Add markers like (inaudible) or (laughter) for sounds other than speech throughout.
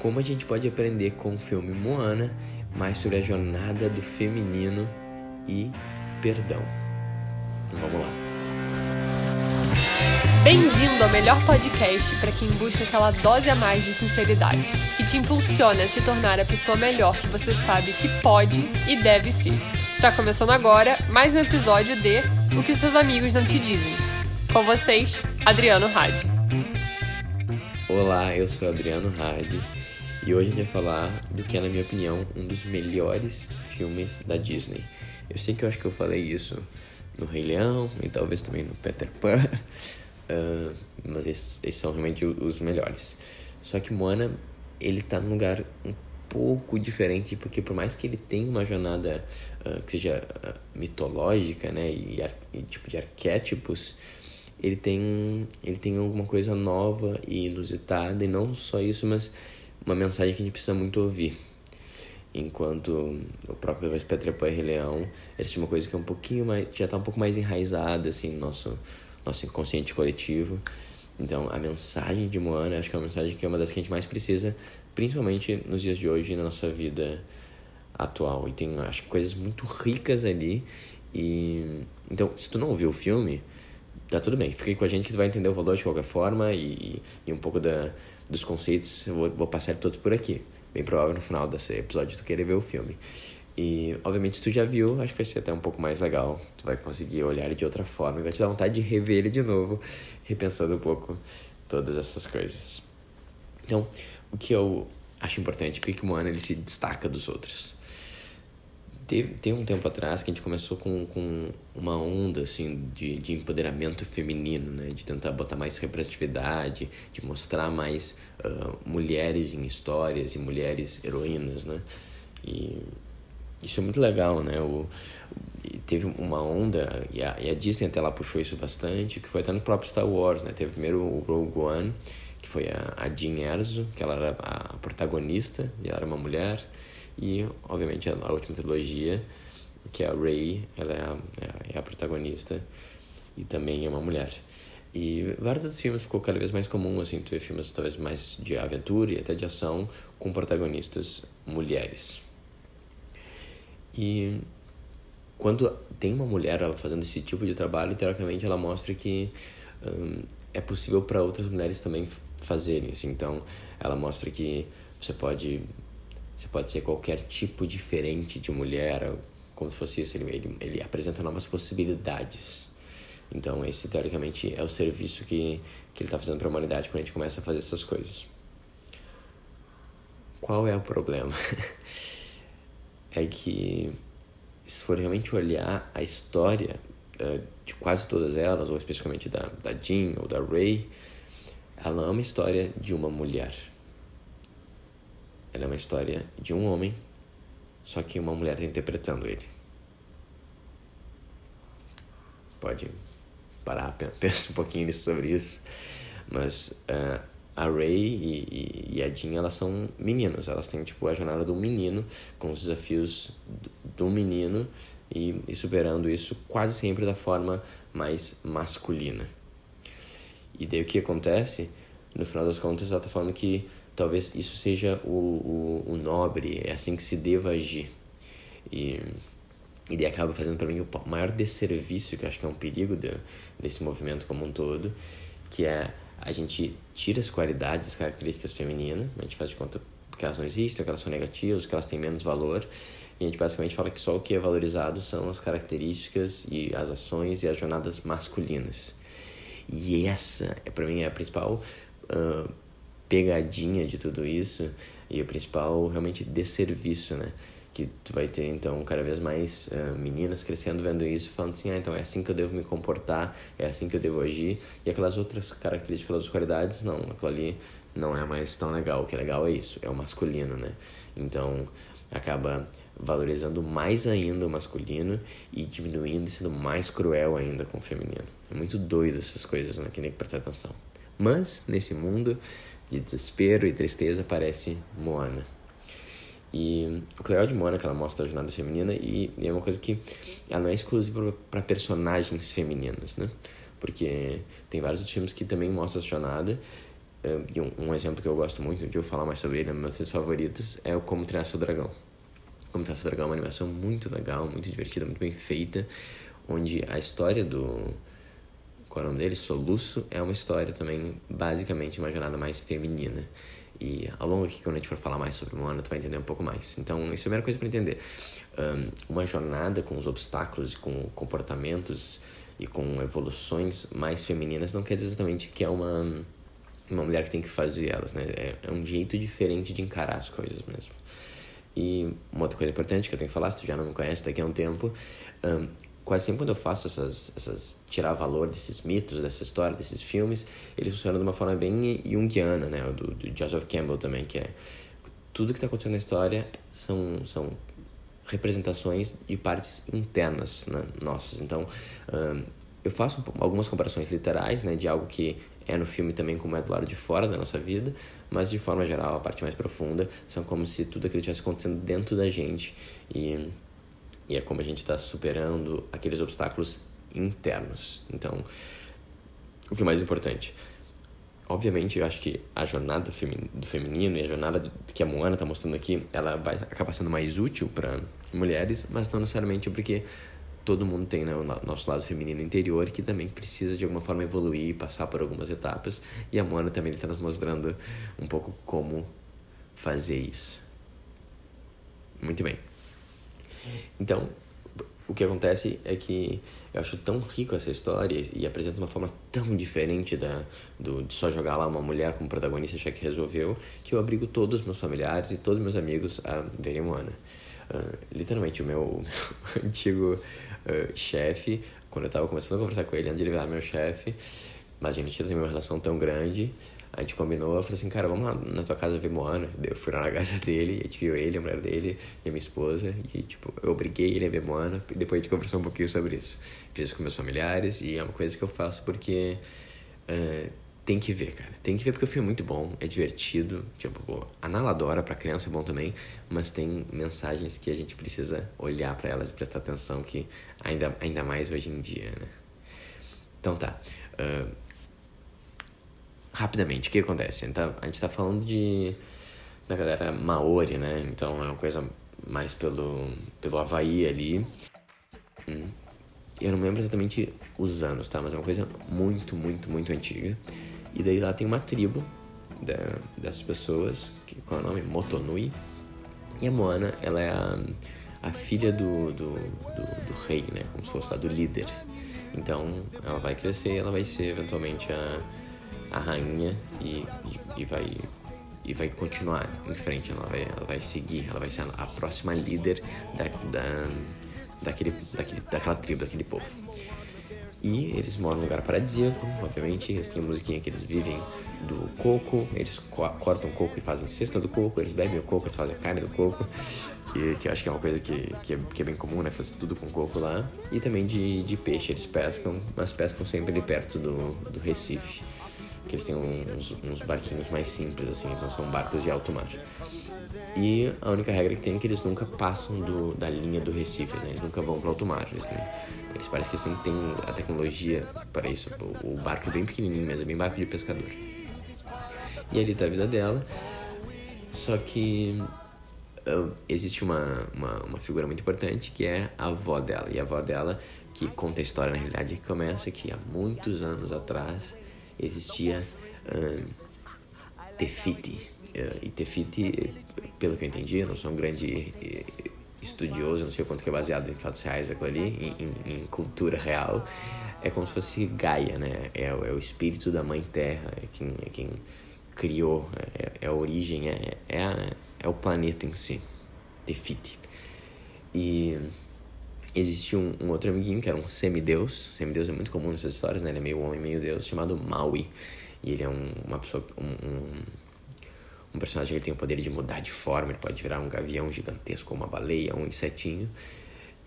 como a gente pode aprender com o filme Moana mais sobre a jornada do feminino e perdão. Vamos lá. Bem-vindo ao melhor podcast para quem busca aquela dose a mais de sinceridade, que te impulsiona a se tornar a pessoa melhor que você sabe que pode e deve ser. Está começando agora mais um episódio de O que seus amigos não te dizem. Com vocês, Adriano Hadi. Olá, eu sou Adriano Hadi e hoje a gente vai falar do que é, na minha opinião, um dos melhores filmes da Disney. Eu sei que eu acho que eu falei isso no Rei Leão e talvez também no Peter Pan, Uh, (laughs) mas esses, esses, são realmente os melhores. Só que Moana, ele tá num lugar um pouco diferente, porque por mais que ele tenha uma jornada uh, que seja uh, mitológica, né, e, e, tipo de arquétipos, ele tem, ele tem alguma coisa nova e inusitada, e não só isso, mas uma mensagem que a gente precisa muito ouvir. Enquanto o próprio Petra Pan e Rei Leão, tinham uma coisa que é um pouquinho mais, já tá um pouco mais enraizada, assim, no nosso nosso inconsciente coletivo. Então, a mensagem de Moana, acho que é uma mensagem que é uma das que a gente mais precisa, principalmente nos dias de hoje, na nossa vida atual. E tem, acho que, coisas muito ricas ali. E então, se tu não ouviu o filme, tá tudo bem. Fica aí com a gente que tu vai entender o valor de qualquer forma e, e um pouco da, dos conceitos. Eu vou, vou passar todos por aqui. Bem provável no final desse episódio tu querer ver o filme. E, obviamente, se tu já viu, acho que vai ser até um pouco mais legal. Tu vai conseguir olhar de outra forma e vai te dar vontade de rever ele de novo, repensando um pouco todas essas coisas. Então, o que eu acho importante, porque que Moana ele se destaca dos outros. Teve, tem um tempo atrás que a gente começou com, com uma onda assim de, de empoderamento feminino, né? de tentar botar mais representatividade, de mostrar mais uh, mulheres em histórias e mulheres heroínas. Né? E isso é muito legal, né? O, teve uma onda, e a, e a, Disney até lá puxou isso bastante, que foi até no próprio Star Wars, né? Teve primeiro o Rogue One, que foi a, a Jean Erso, que ela era a protagonista, e ela era uma mulher, e obviamente a, última trilogia, que é a Rey, ela é a, é a protagonista, e também é uma mulher. E vários outros filmes ficou cada vez mais comum, assim, tu vê filmes talvez mais de aventura e até de ação com protagonistas mulheres. E quando tem uma mulher ela fazendo esse tipo de trabalho, teoricamente ela mostra que um, é possível para outras mulheres também fazerem. Assim. Então, ela mostra que você pode você pode ser qualquer tipo diferente de mulher, como se fosse isso. Ele, ele, ele apresenta novas possibilidades. Então, esse teoricamente é o serviço que, que ele está fazendo para a humanidade quando a gente começa a fazer essas coisas. Qual é o problema? (laughs) é que se for realmente olhar a história uh, de quase todas elas, ou especificamente da, da Jean ou da Ray, ela é uma história de uma mulher. Ela é uma história de um homem, só que uma mulher está interpretando ele. Pode parar, (laughs) pensa um pouquinho sobre isso. Mas uh, a Ray e, e, a Jean, elas são meninos. Elas têm, tipo, a jornada do menino, com os desafios do menino e, e superando isso quase sempre da forma mais masculina. E daí o que acontece? No final das contas, ela tá falando que talvez isso seja o, o, o nobre, é assim que se deva agir. E, e daí acaba fazendo para mim o maior desserviço, que eu acho que é um perigo de, desse movimento como um todo, que é a gente tira as qualidades, as características femininas, a gente faz de conta que elas não existem, que elas são negativas, que elas têm menos valor, e a gente basicamente fala que só o que é valorizado são as características e as ações e as jornadas masculinas. E essa, é para mim, é a principal uh, pegadinha de tudo isso e o principal, realmente, desserviço, né? que tu vai ter então cada vez mais uh, meninas crescendo vendo isso falando assim ah então é assim que eu devo me comportar é assim que eu devo agir. E aquelas outras características aquelas qualidades não aquilo ali não é mais tão legal. O que é legal é isso é o masculino né? Então acaba valorizando mais ainda o masculino e diminuindo sendo mais cruel ainda com o feminino. É muito doido essas coisas né? Que nem que prestar atenção. Mas nesse mundo de desespero e tristeza aparece Moana e o é legal de Moana é que ela mostra a jornada feminina e, e é uma coisa que ela não é exclusiva para personagens femininos, né? Porque tem vários outros filmes que também mostram a jornada e um, um, exemplo que eu gosto muito, de eu falar mais sobre ele, meus seus favoritos, é o Como Treinar Seu Dragão. Como Treinar Seu Dragão é uma animação muito legal, muito divertida, muito bem feita, onde a história do... Nome dele? Soluço, é uma história também, basicamente, uma jornada mais feminina. E ao longo aqui, quando a gente for falar mais sobre Moana, tu vai entender um pouco mais. Então, isso é a primeira coisa para entender. Um, uma jornada com os obstáculos, com comportamentos e com evoluções mais femininas não quer dizer exatamente que é uma, uma mulher que tem que fazer elas, né? É, é um jeito diferente de encarar as coisas mesmo. E uma outra coisa importante que eu tenho que falar, se tu já não me conhece daqui a um tempo, um, quase sempre quando eu faço essas, essas tirar valor desses mitos, dessa história, desses filmes, eles funcionam de uma forma bem junguiana, né? Do, do Joseph Campbell também, que é tudo que está acontecendo na história são, são representações de partes internas né, nossas. Então, um, eu faço algumas comparações literais, né, de algo que é no filme também como é do lado de fora da nossa vida, mas de forma geral, a parte mais profunda são como se tudo aquilo estivesse acontecendo dentro da gente e, e é como a gente está superando aqueles obstáculos internos. Então, o que é mais importante? Obviamente, eu acho que a jornada do feminino e a jornada que a Moana está mostrando aqui, ela vai acabar sendo mais útil para mulheres, mas não necessariamente porque todo mundo tem né, o nosso lado feminino interior que também precisa de alguma forma evoluir e passar por algumas etapas. E a Moana também está nos mostrando um pouco como fazer isso. Muito bem. Então, o que acontece é que eu acho tão rico essa história e apresenta uma forma tão diferente da, do, de só jogar lá uma mulher como protagonista já que resolveu, que eu abrigo todos os meus familiares e todos os meus amigos a verem Moana. Uh, literalmente, o meu (laughs) antigo uh, chefe, quando eu estava começando a conversar com ele, antes de ele virar meu chefe, mas a gente não tem uma relação tão grande, a gente combinou, eu falei assim, cara, vamos lá na tua casa ver Moana. Eu fui lá na casa (laughs) dele, a gente viu ele, a mulher dele e a minha esposa. E, tipo, eu obriguei ele a ver Moana. E depois a gente conversou um pouquinho sobre isso. Fiz isso com meus familiares e é uma coisa que eu faço porque uh, tem que ver, cara. Tem que ver porque o filme é muito bom, é divertido. Tipo, a Nala adora, pra criança é bom também. Mas tem mensagens que a gente precisa olhar para elas e prestar atenção que ainda, ainda mais hoje em dia, né? Então tá. Uh, rapidamente, o que acontece? Então, a gente está falando de da galera maori, né? Então é uma coisa mais pelo, pelo Havaí ali. Hum. Eu não lembro exatamente os anos, tá? Mas é uma coisa muito, muito, muito antiga. E daí lá tem uma tribo da, dessas pessoas, que, qual é o nome? Motonui. E a Moana, ela é a, a filha do, do, do, do rei, né? Como se fosse a do líder. Então ela vai crescer ela vai ser eventualmente a a rainha e, e, e, vai e vai continuar em frente, ela vai, ela vai seguir, ela vai ser a, próxima líder da, da, daquele, daquele, daquela tribo, daquele povo. E eles moram num lugar paradisíaco, obviamente, eles têm a musiquinha que eles vivem do coco, eles co cortam coco e fazem cesta do coco, eles bebem o coco, eles fazem a carne do coco, (laughs) e, que eu acho que é uma coisa que, que, é, que é bem comum, né, fazer tudo com coco lá. E também de, de peixe, eles pescam, mas pescam sempre ali perto do, do Recife que eles têm uns, uns barquinhos mais simples, assim, eles não são barcos de alto mar. E a única regra que tem é que eles nunca passam do, da linha do Recife, né? Eles nunca vão para alto mar. Eles, eles parece que eles têm, a tecnologia para isso. O, o, barco é bem pequenininho mesmo, é bem barco de pescador. E ali tá a vida dela. Só que uh, existe uma, uma, uma, figura muito importante que é a avó dela. E a avó dela, que conta a história na realidade, que começa que há muitos anos atrás existia um, Tefiti. Uh, e Tefiti, pelo que eu entendi, eu não sou um grande eh, estudioso, não sei o quanto que é baseado em fatos reais aquilo ali, em, em, em cultura real, é como se fosse Gaia, né? É, é, o espírito da mãe terra, é quem, é quem criou, é, é a origem, é, é, é o planeta em si, Tefiti. E existia um, um, outro amiguinho que era um semideus. Semideus é muito comum nessas histórias, né? Ele é meio homem, meio deus, chamado Maui. E ele é um, uma pessoa, um, um, um, personagem que tem o poder de mudar de forma. Ele pode virar um gavião gigantesco, uma baleia, um insetinho.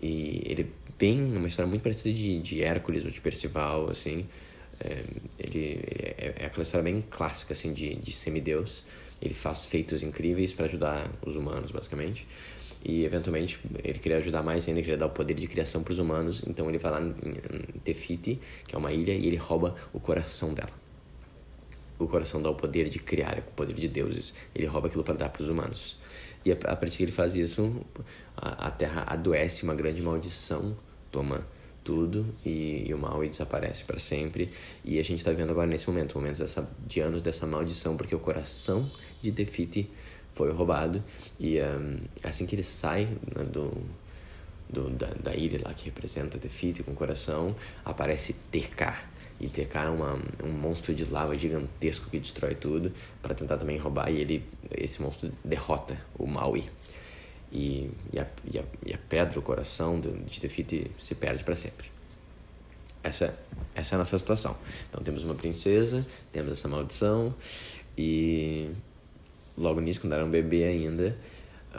E ele tem uma história muito parecida de, de Hércules ou de Percival, assim. É, ele, ele é, é, aquela história bem clássica, assim, de, de semideus. Ele faz feitos incríveis para ajudar os humanos, basicamente. E eventualmente ele queria ajudar mais ainda, queria dar o poder de criação para os humanos. Então ele vai lá em Tefiti, que é uma ilha, e ele rouba o coração dela. O, coração dá o poder de criar, é o poder de deuses. Ele rouba aquilo para dar para os humanos. E a, partir que ele faz isso, a, terra adoece, uma grande maldição toma tudo e, e o mal desaparece para sempre. E a gente está vendo agora nesse momento, momentos dessa, de anos dessa maldição, porque o coração de Defite foi roubado. E um, assim que ele sai né, do, do, da, da ilha lá que representa Defite com o coração, aparece Tekar. E Tekar é uma, um monstro de lava gigantesco que destrói tudo para tentar também roubar. E ele, esse monstro derrota o Maui e, e, a, e, a, e a pedra, o coração de Tefiti se perde para sempre. Essa, essa é a nossa situação. Então temos uma princesa, temos essa maldição e logo nisso, quando era um bebê ainda,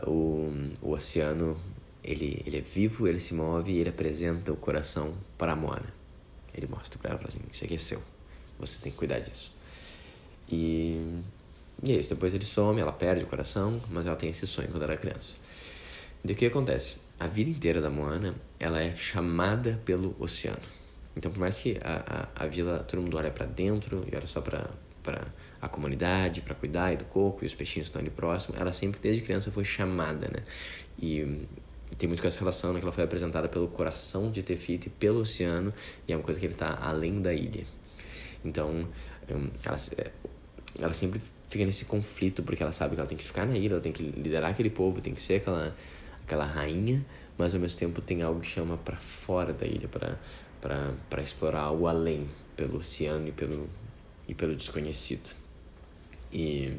o, o oceano ele, ele é vivo, ele se move e ele apresenta o coração para a Moana. Ele mostra para ela, fala assim, isso aqui é seu, você tem que cuidar disso. E, e é isso, depois ele some, ela perde o coração, mas ela tem esse sonho quando era criança. E o que acontece? A vida inteira da Moana, ela é chamada pelo oceano. Então, por mais que a, a, a vila, todo mundo olha para dentro e olha só para a comunidade, para cuidar do coco e os peixinhos estão ali próximo, ela sempre, desde criança, foi chamada, né? E, e tem muito com essa relação, né? Que ela foi apresentada pelo coração de Tefiti, pelo oceano, e é uma coisa que ele está além da ilha. Então, ela, ela sempre fica nesse conflito, porque ela sabe que ela tem que ficar na ilha, ela tem que liderar aquele povo, tem que ser aquela aquela rainha, mas ao mesmo tempo tem algo que chama para fora da ilha, para explorar o além, pelo oceano e pelo, e pelo desconhecido. E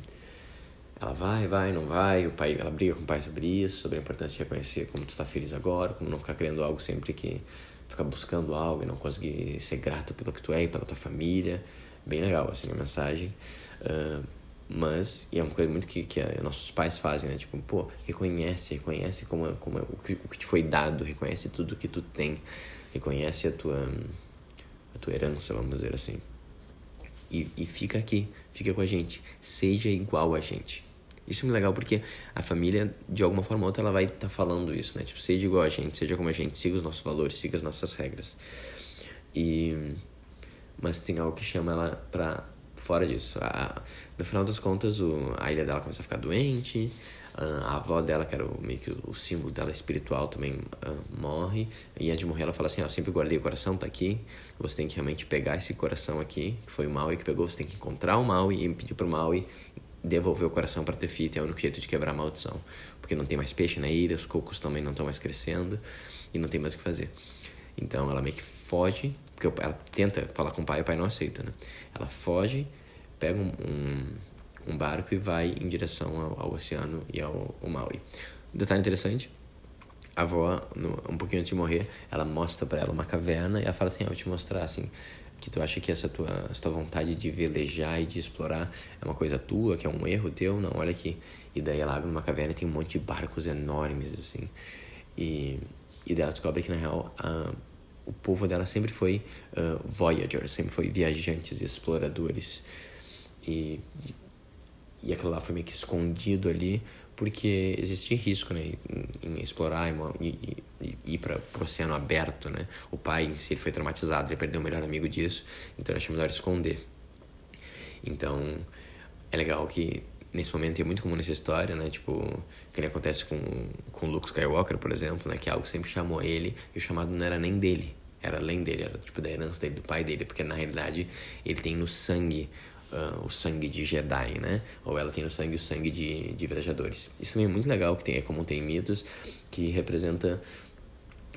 ela vai, vai, não vai, o pai, ela briga com o pai sobre isso, sobre a importância de reconhecer como tu está feliz agora, como não ficar querendo algo sempre que ficar buscando algo e não conseguir ser grato pelo que tu é e pela tua família. Bem legal, assim, a mensagem. Uh, mas, e é uma coisa muito que, que nossos pais fazem, né? Tipo, pô, reconhece, reconhece como, como o, que, o que te foi dado, reconhece tudo que tu tem, reconhece a tua, a tua herança, vamos dizer assim. E, e fica aqui, fica com a gente, seja igual a gente. Isso é muito legal porque a família, de alguma forma ou outra, ela vai estar tá falando isso, né? Tipo, seja igual a gente, seja como a gente, siga os nossos valores, siga as nossas regras. E... Mas tem algo que chama ela pra fora disso. A, no final das contas, o, a ilha dela começa a ficar doente, a avó dela, que era o, meio que o símbolo dela espiritual, também uh, morre. E antes de morrer, ela fala assim: ah, Eu sempre guardei o coração, tá aqui. Você tem que realmente pegar esse coração aqui, que foi o Maui que pegou. Você tem que encontrar o Maui e pedir pro Maui devolver o coração para Tefiti. É o único jeito de quebrar a maldição. Porque não tem mais peixe na ilha, os cocos também não estão mais crescendo e não tem mais o que fazer. Então ela meio que foge, porque ela tenta falar com o pai e o pai não aceita, né? Ela foge, pega um, um, um barco e vai em direção ao, ao oceano e ao, ao Maui. Um detalhe interessante, a avó, um pouquinho antes de morrer, ela mostra para ela uma caverna e ela fala assim, ah, eu vou te mostrar, assim, que tu acha que essa tua, essa tua vontade de velejar e de explorar é uma coisa tua, que é um erro teu, não, olha aqui. E daí ela abre uma caverna e tem um monte de barcos enormes, assim, e, e ela descobre que, na real, a, o povo dela sempre foi uh, voyagers, sempre foi viajantes e exploradores. E, e aquilo lá foi meio que escondido ali, porque existia risco né, em, em explorar e, e, e ir para o oceano aberto. Né? O pai em si ele foi traumatizado, ele perdeu o melhor amigo disso, então ele achou melhor esconder. Então é legal que nesse momento é muito comum nessa história, né? Tipo, que acontece com, com Luke Skywalker, por exemplo, né? Que algo sempre chamou ele e o chamado não era nem dele, era além dele, era tipo da herança dele, do pai dele, porque na realidade ele tem no sangue uh, o sangue de Jedi, né? Ou ela tem no sangue o sangue de, de velejadores. Isso também é muito legal, que tem, é como tem mitos que representa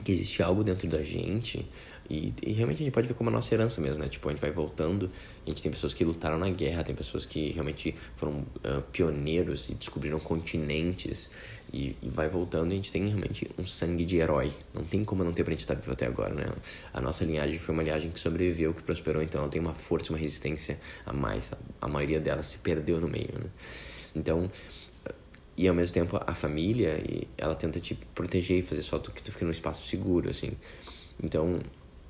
que existe algo dentro da gente e, e, realmente a gente pode ver como a nossa herança mesmo, né? Tipo, a gente vai voltando, gente tem pessoas que lutaram na guerra, tem pessoas que realmente foram uh, pioneiros e descobriram continentes e, e, vai voltando e a gente tem realmente um sangue de herói. Não tem como não ter pra gente estar vivo até agora, né? A nossa linhagem foi uma linhagem que sobreviveu, que prosperou, então ela tem uma força, uma resistência a mais. A, maioria dela se perdeu no meio, né? Então, e ao mesmo tempo a família, ela tenta te proteger e fazer só que tu fique num espaço seguro, assim. Então,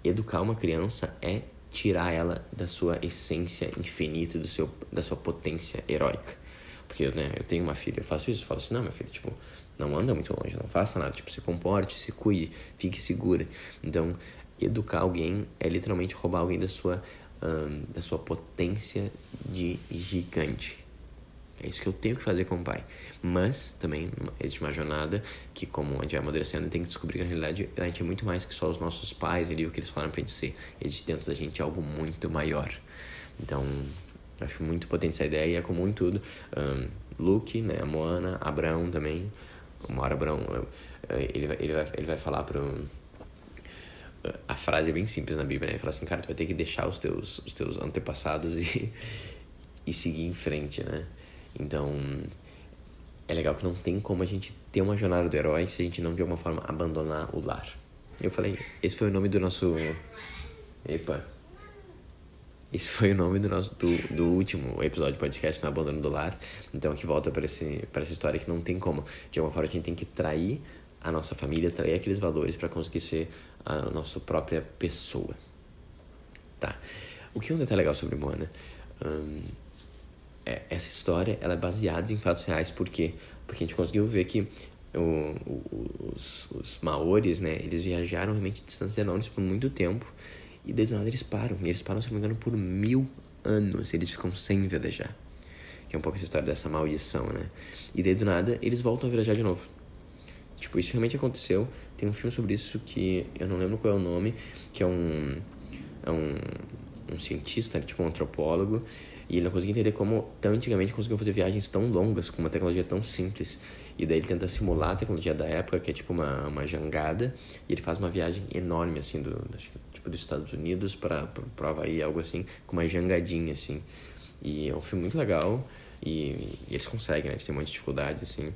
educar uma criança é tirar ela da sua essência infinita, do seu, da sua potência heróica. Porque, né, eu tenho uma filha, eu faço isso, eu falo assim, não, minha filha, tipo, não anda muito longe, não faça nada, tipo, se comporte, se cuide, fique segura. Então, educar alguém é literalmente roubar alguém da sua da sua potência de gigante. É isso que eu tenho que fazer como pai. Mas também existe uma jornada que, como a gente vai amadurecendo, tem que descobrir que na realidade a gente é muito mais que só os nossos pais ali, o que eles falaram pra gente ser. Existe dentro da gente algo muito maior. Então, acho muito potente essa ideia e é comum em tudo. Um, Luke, né, a Moana, Abraão também. Uma hora Abraão, ele vai, ele vai, ele vai falar pro a frase é bem simples na Bíblia, né? Ele fala assim, cara, tu vai ter que deixar os teus, os teus antepassados e, (laughs) e seguir em frente, né? Então, é legal que não tem como a gente ter uma jornada do herói se a gente não, de alguma forma, abandonar o lar. Eu falei, esse foi o nome do nosso... Epa! Esse foi o nome do nosso do, do último episódio do podcast, no Abandono do Lar. Então, aqui volta para essa história que não tem como. De alguma forma, a gente tem que trair a nossa família, trair aqueles valores para conseguir ser a nossa própria pessoa. Tá. O que é um detalhe legal sobre Moana? Um, é, essa história ela é baseada em fatos reais, por quê? Porque a gente conseguiu ver que o, os, os maores, né, eles viajaram realmente distâncias enormes por muito tempo e de nada eles param. E eles param, se não me engano, por mil anos. Eles ficam sem velejar. Que é um pouco essa história dessa maldição, né? E daí do nada eles voltam a velejar de novo. Tipo, isso realmente aconteceu. Tem um filme sobre isso que eu não lembro qual é o nome, que é um. É um, um cientista, tipo um antropólogo, e ele não conseguia entender como tão antigamente conseguiam fazer viagens tão longas com uma tecnologia tão simples. E daí ele tenta simular a tecnologia da época, que é tipo uma, uma jangada, e ele faz uma viagem enorme, assim, do, tipo dos Estados Unidos para o Havaí, algo assim, com uma jangadinha, assim. E é um filme muito legal, e, e eles conseguem, né? Eles têm um monte de dificuldade, assim.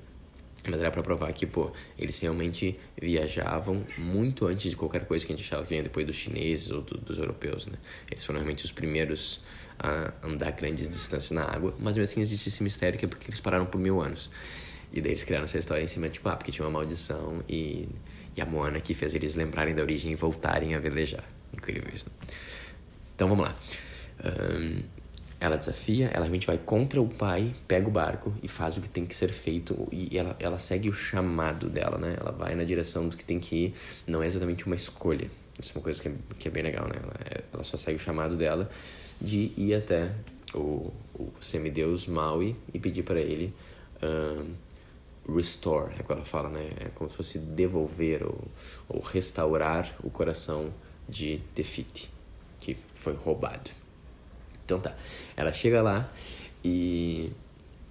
Mas era para provar que, pô, eles realmente viajavam muito antes de qualquer coisa que a gente achava que vinha depois dos chineses ou do, dos europeus, né? Eles foram realmente os primeiros a andar grandes distâncias na água, mas mesmo assim existe esse mistério que é porque eles pararam por mil anos. E daí eles criaram essa história em cima, tipo, ah, porque tinha uma maldição e, e a Moana que fez eles lembrarem da origem e voltarem a velejar. Incrível isso. Então vamos lá. Um, ela desafia, ela realmente vai contra o pai, pega o barco e faz o que tem que ser feito e ela, ela segue o chamado dela, né? Ela vai na direção do que tem que ir, não é exatamente uma escolha. Isso é uma coisa que é, que é bem legal, né? Ela, ela só segue o chamado dela de ir até o, o semideus Maui e pedir para ele um, restore, é o que ela fala, né? É como se fosse devolver ou, ou restaurar o coração de Tefiti, que foi roubado. Então tá. Ela chega lá e.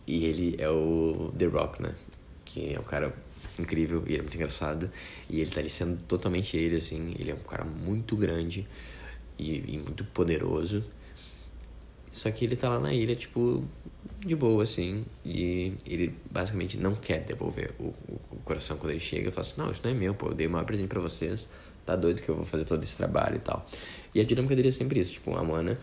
E ele é o The Rock, né? Que é um cara incrível e ele é muito engraçado. E ele tá ali sendo totalmente ele, assim. Ele é um cara muito grande e, e muito poderoso. Só que ele tá lá na ilha, tipo, de boa, assim. E ele basicamente não quer devolver o, o, o coração quando ele chega. Fala assim: Não, isso não é meu, pô. Eu dei uma presente pra vocês. Tá doido que eu vou fazer todo esse trabalho e tal. E a dinâmica dele é sempre isso: tipo, a Mana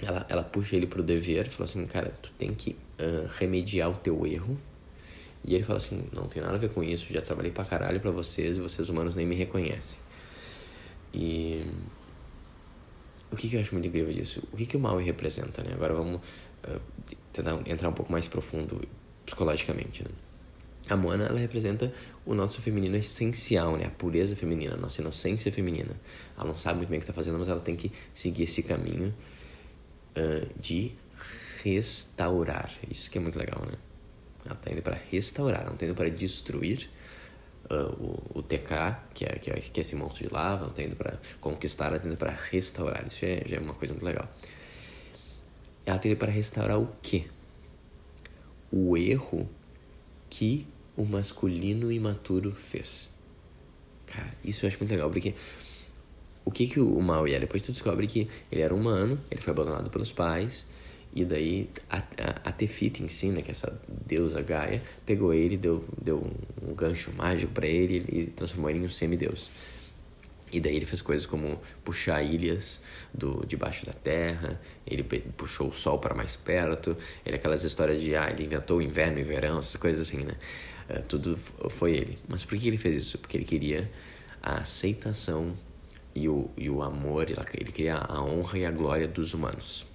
ela, ela puxa ele pro dever fala assim, cara, tu tem que uh, remediar o teu erro. E ele fala assim, não tem nada a ver com isso, já trabalhei pra caralho pra vocês e vocês humanos nem me reconhecem. E o que, que eu acho muito incrível disso? O que, que o mal representa, né? Agora vamos uh, tentar entrar um pouco mais profundo psicologicamente, né? A Moana, ela representa o nosso feminino essencial, né? A pureza feminina, a nossa inocência feminina. Ela não sabe muito bem o que está fazendo, mas ela tem que seguir esse caminho uh, de restaurar. Isso que é muito legal, né? Ela está indo para restaurar, não está indo para destruir uh, o, o TK, que é, que, é, que é esse monstro de lava, está indo para conquistar, ela está indo para restaurar. Isso é, já é uma coisa muito legal. Ela está indo para restaurar o quê? O erro que o masculino imaturo fez. Cara, isso eu acho muito legal, porque o que que o Maui é? Depois tu descobre que ele era humano, ele foi abandonado pelos pais, e daí a, a, a Tefiti em si, né, que é essa deusa Gaia, pegou ele, deu, deu um gancho mágico para ele e transformou ele em um semideus. E daí ele fez coisas como puxar ilhas do debaixo da terra, ele puxou o sol para mais perto, ele aquelas histórias de ah, ele inventou o inverno e o verão, essas coisas assim, né? Uh, tudo foi ele. Mas por que ele fez isso? Porque ele queria a aceitação e o, e o amor, ele queria a honra e a glória dos humanos.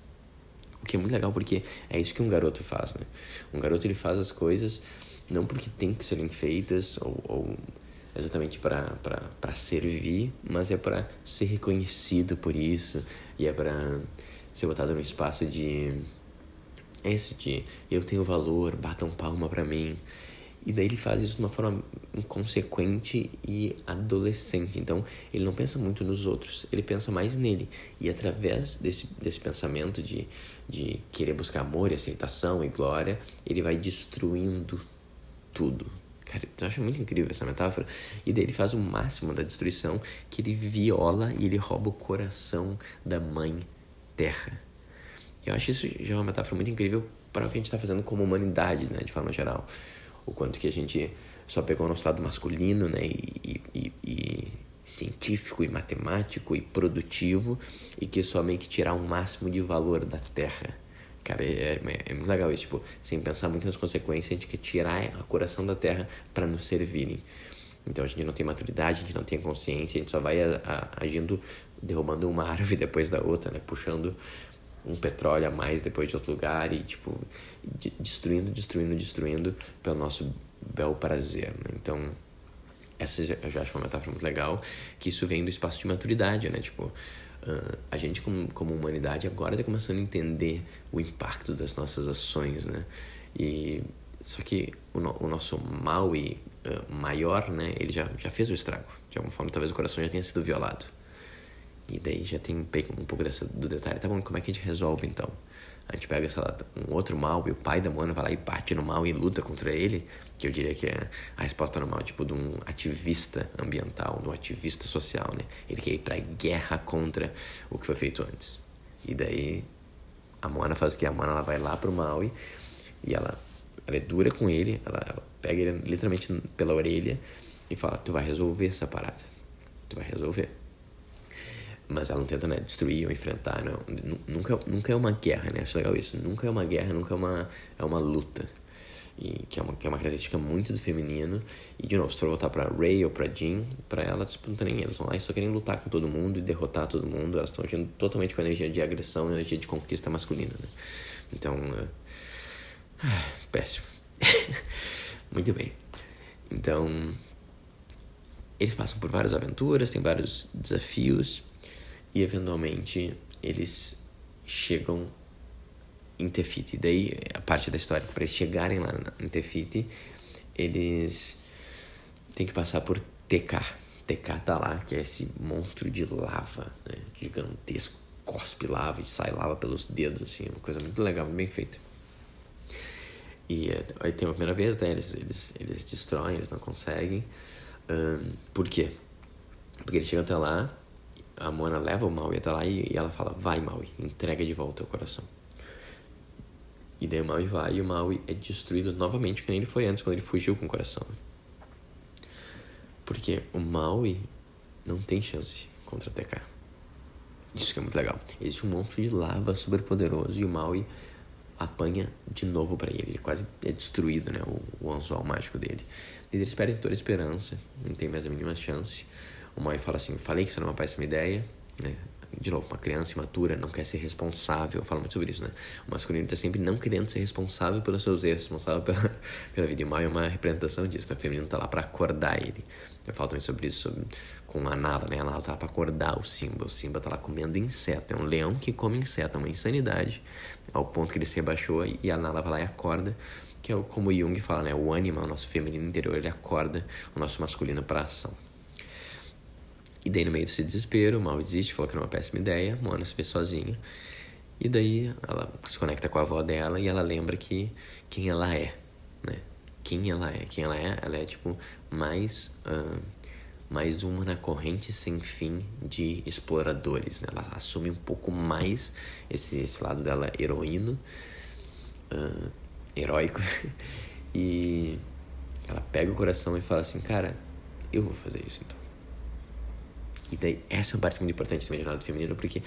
O que é muito legal porque é isso que um garoto faz, né? Um garoto ele faz as coisas não porque tem que serem feitas ou, ou exatamente para servir, mas é para ser reconhecido por isso e é para ser botado no espaço de. É isso, de eu tenho valor, batam palma pra mim. E daí ele faz isso de uma forma inconsequente e adolescente. Então, ele não pensa muito nos outros, ele pensa mais nele. E através desse, desse pensamento de, de querer buscar amor e aceitação e glória, ele vai destruindo tudo. Cara, eu acho muito incrível essa metáfora. E daí ele faz o máximo da destruição, que ele viola e ele rouba o coração da mãe terra. Eu acho isso já uma metáfora muito incrível para o que a gente está fazendo como humanidade, né, de forma geral o quanto que a gente só pegou nosso lado masculino, né, e, e, e científico e matemático e produtivo e que só meio que tirar o um máximo de valor da Terra. Cara, é, é, é, muito legal isso, tipo, sem pensar muito nas consequências, a gente quer tirar a coração da Terra para nos servirem. Então a gente não tem maturidade, a gente não tem consciência, a gente só vai a, a, agindo, derrubando uma (laughs) árvore depois da outra, né? Puxando um petróleo a mais depois de outro lugar e, tipo, destruindo, destruindo, destruindo pelo nosso bel prazer, né? Então, essa eu já acho uma metáfora muito legal, que isso vem do espaço de maturidade, né? Tipo, uh, a gente como, como humanidade agora está começando a entender o impacto das nossas ações, né? E só que o, no, o nosso mal e uh, maior, né? Ele já, já fez o estrago. De alguma forma, talvez o coração já tenha sido violado. E daí já tem um pouco dessa, do detalhe. Tá bom, como é que a gente resolve então? A gente pega, sei lá, um outro mal e o pai da Moana vai lá e bate no mal e luta contra ele, que eu diria que é a resposta normal, tipo, de um ativista ambiental, de um ativista social, né? Ele quer ir pra guerra contra o que foi feito antes. E daí a Moana faz o que? A Moana ela vai lá pro Maui e ela, ela é dura com ele, ela, ela pega ele literalmente pela orelha e fala: Tu vai resolver essa parada. Tu vai resolver mas ela não tenta né, destruir ou enfrentar não. nunca nunca é uma guerra né? Acho legal isso. Nunca é uma guerra nunca é uma é uma luta. E que é uma que é uma característica muito do feminino. E de novo se for voltar para Ray ou para Jean para elas tipo, não tem nem elas. Vão lá e só querem lutar com todo mundo e derrotar todo mundo. Elas estão agindo totalmente com a energia de agressão e energia de conquista masculina né? então é... péssimo. (laughs) Muito bem. Então eles passam por várias aventuras, tem vários desafios e eventualmente eles chegam em Tefiti. Daí a parte da história para eles chegarem lá em Tefiti, eles têm que passar por TK. TK tá lá, que é esse monstro de lava, né? gigantesco, cospe lava e sai lava pelos dedos, assim, uma coisa muito legal, bem feita. E eh, aí tem a primeira vez, né? Eles, eles, eles destroem, eles não conseguem. Um, por quê? Porque eles chegam até lá a Moana leva o Maui até lá e, e ela fala, vai Maui, entrega de volta o coração. E daí o Maui vai e o Maui é destruído novamente, que nem ele foi antes, quando ele fugiu com o coração. Porque o Maui não tem chance contra TK. Isso que é muito legal. Existe um monstro de lava super poderoso e o Maui apanha de novo para ele. Ele quase é destruído, né? O, o anzol mágico dele. E eles perdem toda a esperança, não tem mais a mínima chance. O Moi fala assim: falei que isso era uma péssima ideia, né? De novo, uma criança imatura não quer ser responsável. Eu falo muito sobre isso, né? O masculino está sempre não querendo ser responsável pelos seus erros, responsável pela, (laughs) pela vida. E o Mai é uma representação disso. Né? O feminino está lá para acordar ele. Eu falo também sobre isso sobre, com a Nala, né? A Nala tá lá para acordar o Simba. O Simba está lá comendo inseto. É um leão que come inseto, é uma insanidade. Ao ponto que ele se rebaixou e a Nala vai lá e acorda que é como Jung fala, né? O ânima, o nosso feminino interior, ele acorda o nosso masculino para ação. E daí, no meio desse desespero, o Mal desiste, falou que era uma péssima ideia. Moana se vê sozinha. E daí ela se conecta com a avó dela e ela lembra que quem ela é, né? Quem ela é. Quem ela é, ela é tipo mais, uh, mais uma na corrente sem fim de exploradores, né? Ela assume um pouco mais esse, esse lado dela heroíno, uh, heróico. (laughs) e ela pega o coração e fala assim, cara, eu vou fazer isso então. E daí, essa é uma parte muito importante também do jornada feminino, porque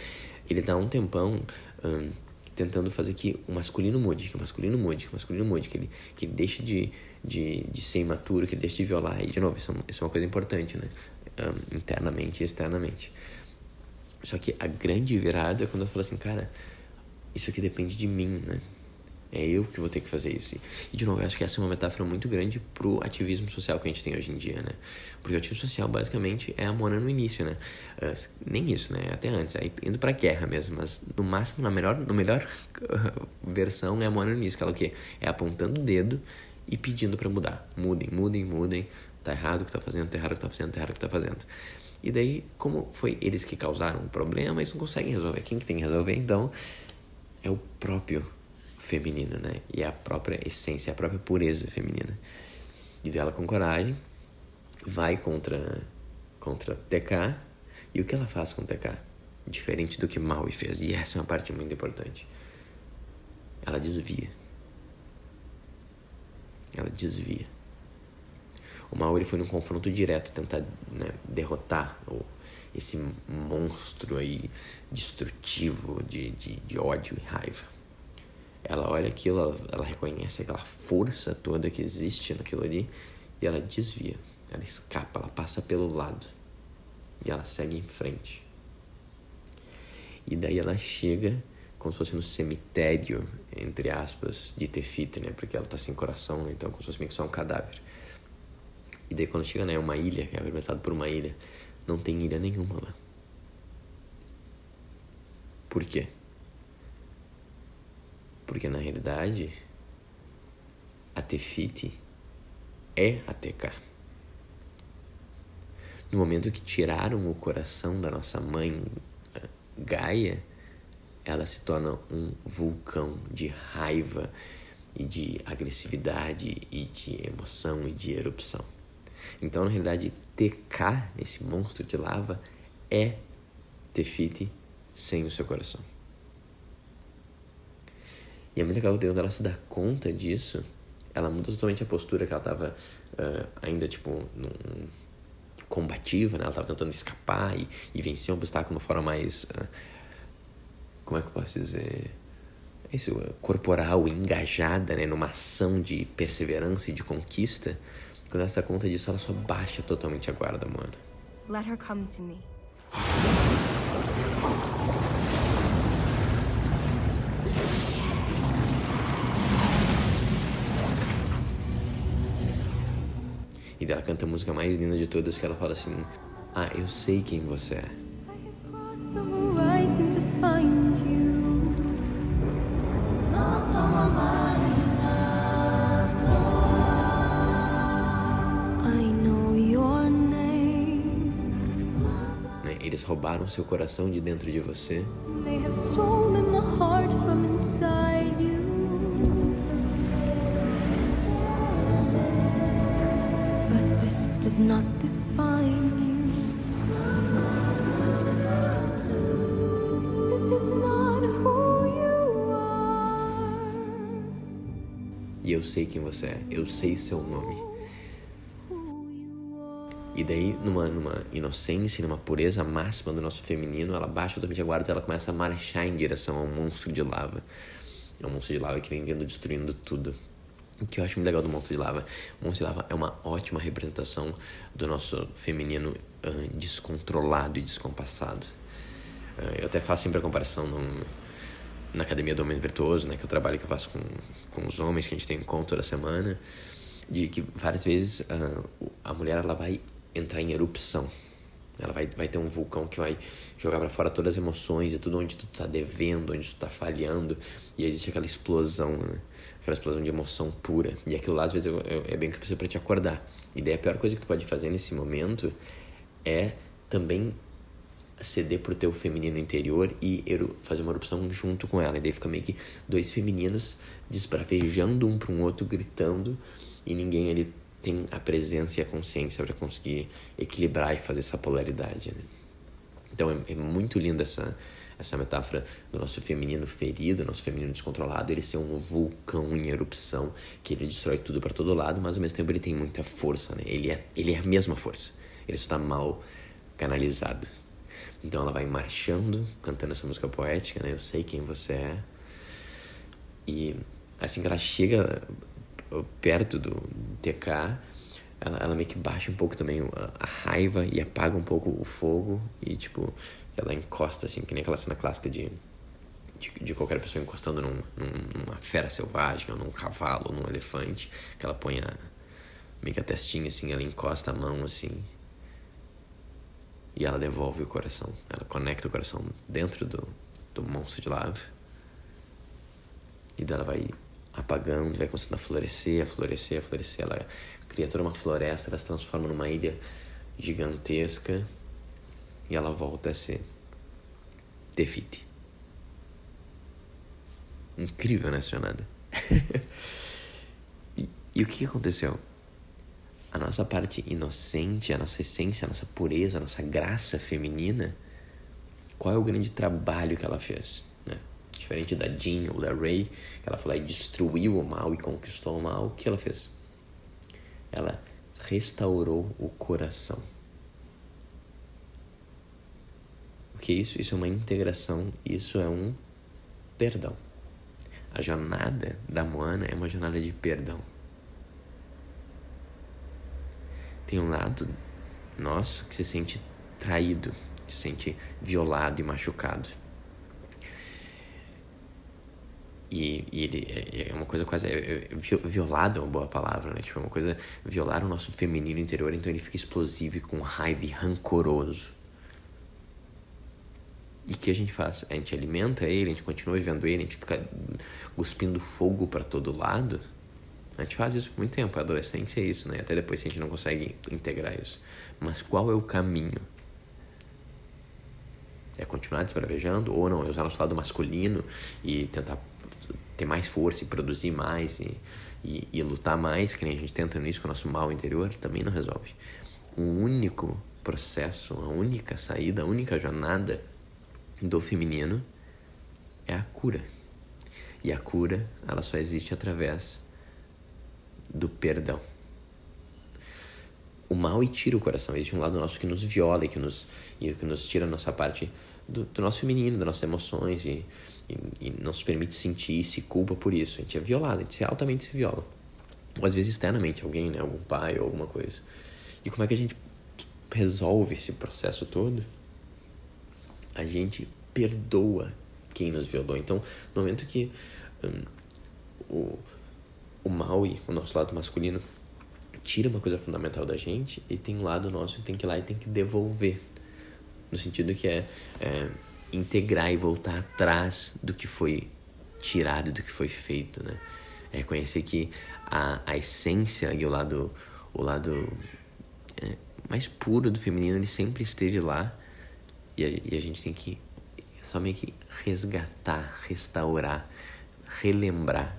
ele dá um tempão um, tentando fazer que o masculino mude, que o masculino mude, que o masculino mude, que ele, que ele deixe de, de, de ser imaturo, que ele deixe de violar. E, de novo, isso é, uma, isso é uma coisa importante, né? Um, internamente e externamente. Só que a grande virada é quando ela fala assim, cara, isso aqui depende de mim, né? É eu que vou ter que fazer isso. E, de novo, eu acho que essa é uma metáfora muito grande pro ativismo social que a gente tem hoje em dia, né? Porque o ativismo social, basicamente, é a Mona no início, né? Uh, nem isso, né? Até antes, aí indo pra guerra mesmo. Mas, no máximo, na melhor, no melhor (laughs) versão, é a Mona no início. Que ela o quê? É apontando o dedo e pedindo para mudar. Mudem, mudem, mudem. Tá errado o que tá fazendo, tá errado o que tá fazendo, tá errado o que tá fazendo. E daí, como foi eles que causaram o problema, eles não conseguem resolver. Quem que tem que resolver, então, é o próprio feminino, né? E a própria essência, a própria pureza feminina. E dela com coragem vai contra contra TK. E o que ela faz com TK? Diferente do que Maui fez. E essa é uma parte muito importante. Ela desvia. Ela desvia. O Maui foi num confronto direto tentar né, derrotar o, esse monstro aí destrutivo de, de, de ódio e raiva ela olha aquilo, ela, ela reconhece aquela força toda que existe naquilo ali e ela desvia, ela escapa, ela passa pelo lado e ela segue em frente. E daí ela chega como se fosse no cemitério, entre aspas, de Tefite, né? Porque ela tá sem coração, então como se fosse meio que só um cadáver. E daí quando chega, né, uma ilha, é representada por uma ilha, não tem ilha nenhuma lá. Por quê? Porque na realidade, a Tefite é a TK. No momento que tiraram o coração da nossa mãe Gaia, ela se torna um vulcão de raiva e de agressividade e de emoção e de erupção. Então, na realidade, TK, esse monstro de lava, é Tefite sem o seu coração. E é muito legal quando ela se dá conta disso, ela muda totalmente a postura que ela tava uh, ainda, tipo, num, combativa, né? Ela tava tentando escapar e, e vencer um obstáculo de uma forma mais... Uh, como é que eu posso dizer? Isso, uh, corporal, engajada, né? Numa ação de perseverança e de conquista. Quando ela se dá conta disso, ela só baixa totalmente a guarda, mano. Let her come to me. E ela canta a música mais linda de todas, que ela fala assim: Ah, eu sei quem você é. Né, eles roubaram seu coração de dentro de você. They have stolen the heart from does not define you. E eu sei quem você é, eu sei seu nome. E daí, numa, numa inocência, numa pureza máxima do nosso feminino, ela baixa totalmente a guarda e ela começa a marchar em direção ao monstro de lava. É um monstro de lava que vem vindo destruindo tudo. O que eu acho muito legal do Monstro de Lava, o Monstro de Lava é uma ótima representação do nosso feminino uh, descontrolado e descompassado. Uh, eu até faço sempre a comparação no, na Academia do Homem Virtuoso, né, que é o trabalho que eu faço com, com os homens, que a gente tem encontro toda semana, de que várias vezes uh, a mulher ela vai entrar em erupção. Ela vai, vai ter um vulcão que vai jogar para fora todas as emoções e tudo onde tu tá devendo, onde tu tá falhando, e existe aquela explosão, né? Explosão de emoção pura. E aquilo lá, às vezes, é bem que precisa para te acordar. E daí a pior coisa que tu pode fazer nesse momento é também ceder pro teu feminino interior e fazer uma erupção junto com ela. E daí fica meio que dois femininos desbravejando um para um outro, gritando, e ninguém ali tem a presença e a consciência para conseguir equilibrar e fazer essa polaridade. Né? Então é, é muito lindo essa, essa metáfora do nosso feminino ferido, nosso feminino descontrolado, ele ser um vulcão em erupção, que ele destrói tudo para todo lado, mas ao mesmo tempo ele tem muita força, né? Ele é, ele é a mesma força, ele só está mal canalizado. Então ela vai marchando, cantando essa música poética, né? Eu sei quem você é. E assim que ela chega perto do TK, ela, ela meio que baixa um pouco também a, a raiva e apaga um pouco o fogo e tipo ela encosta assim, que nem aquela cena clássica de, de, de qualquer pessoa encostando num, num, numa fera selvagem, ou num cavalo, ou num elefante, que ela põe a, meio que a testinha assim, ela encosta a mão assim, e ela devolve o coração. Ela conecta o coração dentro do, do monstro de lava. E dela vai apagando, vai começando a florescer, a florescer, a florescer. Ela cria toda uma floresta, ela se transforma numa ilha gigantesca e ela volta a ser Defite. Incrível, né, jornada? (laughs) e, e o que aconteceu? A nossa parte inocente, a nossa essência, a nossa pureza, a nossa graça feminina, qual é o grande trabalho que ela fez? Né? Diferente da Jean ou da Ray, que ela lá e destruiu o mal e conquistou o mal, o que ela fez? Ela restaurou o coração. O que é isso? Isso é uma integração, isso é um perdão. A jornada da Moana é uma jornada de perdão. Tem um lado nosso que se sente traído, se sente violado e machucado. E, e ele é, é uma coisa quase. É, é, violado é uma boa palavra, né? Tipo, é uma coisa. Violar o nosso feminino interior, então ele fica explosivo e com raiva e rancoroso. E o que a gente faz? A gente alimenta ele, a gente continua vivendo ele, a gente fica cuspindo fogo para todo lado. A gente faz isso por muito tempo, a adolescência é isso, né? Até depois a gente não consegue integrar isso. Mas qual é o caminho? É continuar desbravejando ou não? É usar nosso lado masculino e tentar ter mais força e produzir mais e, e, e lutar mais, que nem a gente tenta nisso com o nosso mal interior, também não resolve. O único processo, a única saída, a única jornada do feminino é a cura. E a cura, ela só existe através do perdão. O mal e tira o coração. Existe um lado nosso que nos viola e que nos, e que nos tira a nossa parte do, do nosso feminino, das nossas emoções e, e, e, não se permite sentir e se culpa por isso. A gente é violado, a gente se, altamente se viola. Ou às vezes externamente, alguém, né, algum pai ou alguma coisa. E como é que a gente resolve esse processo todo? A gente perdoa quem nos violou. Então, no momento que um, o, o e o nosso lado masculino tira uma coisa fundamental da gente e tem um lado nosso que tem que ir lá e tem que devolver. No sentido que é, é integrar e voltar atrás do que foi tirado, do que foi feito, né? É reconhecer que a, a essência e o lado, o lado é, mais puro do feminino, ele sempre esteve lá e a, e a gente tem que só meio que resgatar, restaurar, relembrar,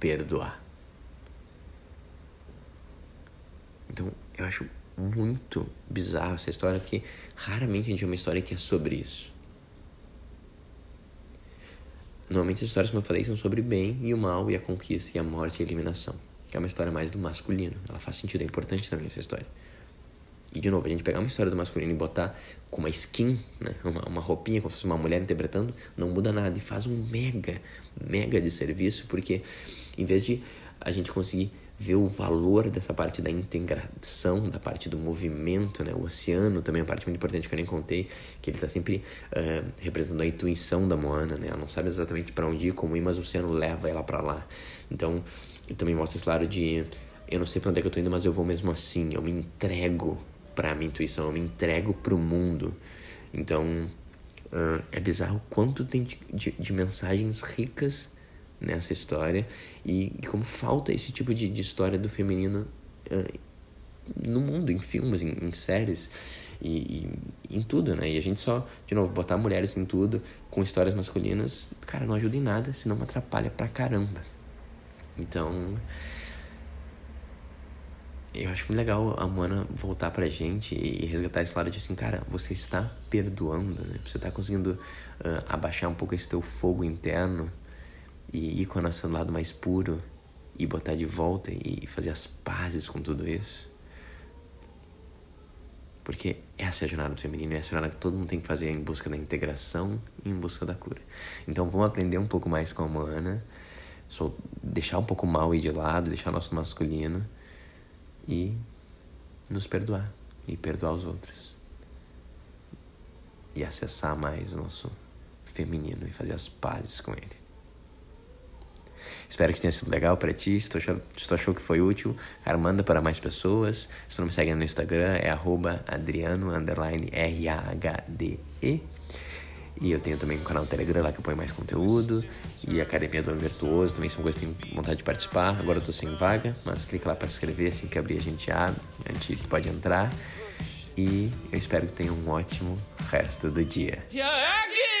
perdoar. Então, eu acho muito bizarro essa história, porque raramente a gente vê uma história que é sobre isso. Normalmente as histórias, como eu falei, são sobre bem e o mal, e a conquista, e a morte e a eliminação. Que é uma história mais do masculino. Ela faz sentido, é importante também essa história. E de novo, a gente pegar uma história do masculino e botar com uma skin, né? uma, uma roupinha, como se fosse uma mulher interpretando, não muda nada. E faz um mega, mega de serviço, porque em vez de a gente conseguir ver o valor dessa parte da integração, da parte do movimento, né? O oceano também é uma parte muito importante que eu nem contei, que ele está sempre uh, representando a intuição da Moana, né? Ela não sabe exatamente para onde ir, como ir, mas o oceano leva ela para lá. Então, ele também mostra esse lado de eu não sei para onde é que eu tô indo, mas eu vou mesmo assim, eu me entrego para a minha intuição, eu me entrego para o mundo. Então, uh, é bizarro quanto tem de, de, de, mensagens ricas nessa história e, e como falta esse tipo de, de história do feminino uh, no mundo, em filmes, em, em séries e, e, em tudo, né? E a gente só, de novo, botar mulheres em tudo com histórias masculinas, cara, não ajuda em nada, senão atrapalha pra caramba. Então, eu acho muito legal a Moana voltar pra gente e resgatar esse lado de assim, cara, você está perdoando, né? Você está conseguindo uh, abaixar um pouco esse teu fogo interno e ir com o nosso lado mais puro e botar de volta e fazer as pazes com tudo isso. Porque essa é a jornada do feminino, essa é a jornada que todo mundo tem que fazer em busca da integração e em busca da cura. Então vamos aprender um pouco mais com a Moana, deixar um pouco o mal aí de lado, deixar o nosso masculino e nos perdoar e perdoar os outros e acessar mais o nosso feminino e fazer as pazes com ele. Espero que tenha sido legal para ti. Se tu, achou, se tu achou que foi útil, cara, manda para mais pessoas. Se tu não me segue no Instagram, é arroba adriano, R-A-H-D-E. E eu tenho também um canal no Telegram lá que eu ponho mais conteúdo. E a Academia do Homem Virtuoso também, se você tem vontade de participar. Agora eu tô sem vaga, mas clica lá para se inscrever. Assim que abrir, a gente abre, a gente pode entrar. E eu espero que tenha um ótimo resto do dia. Yeah.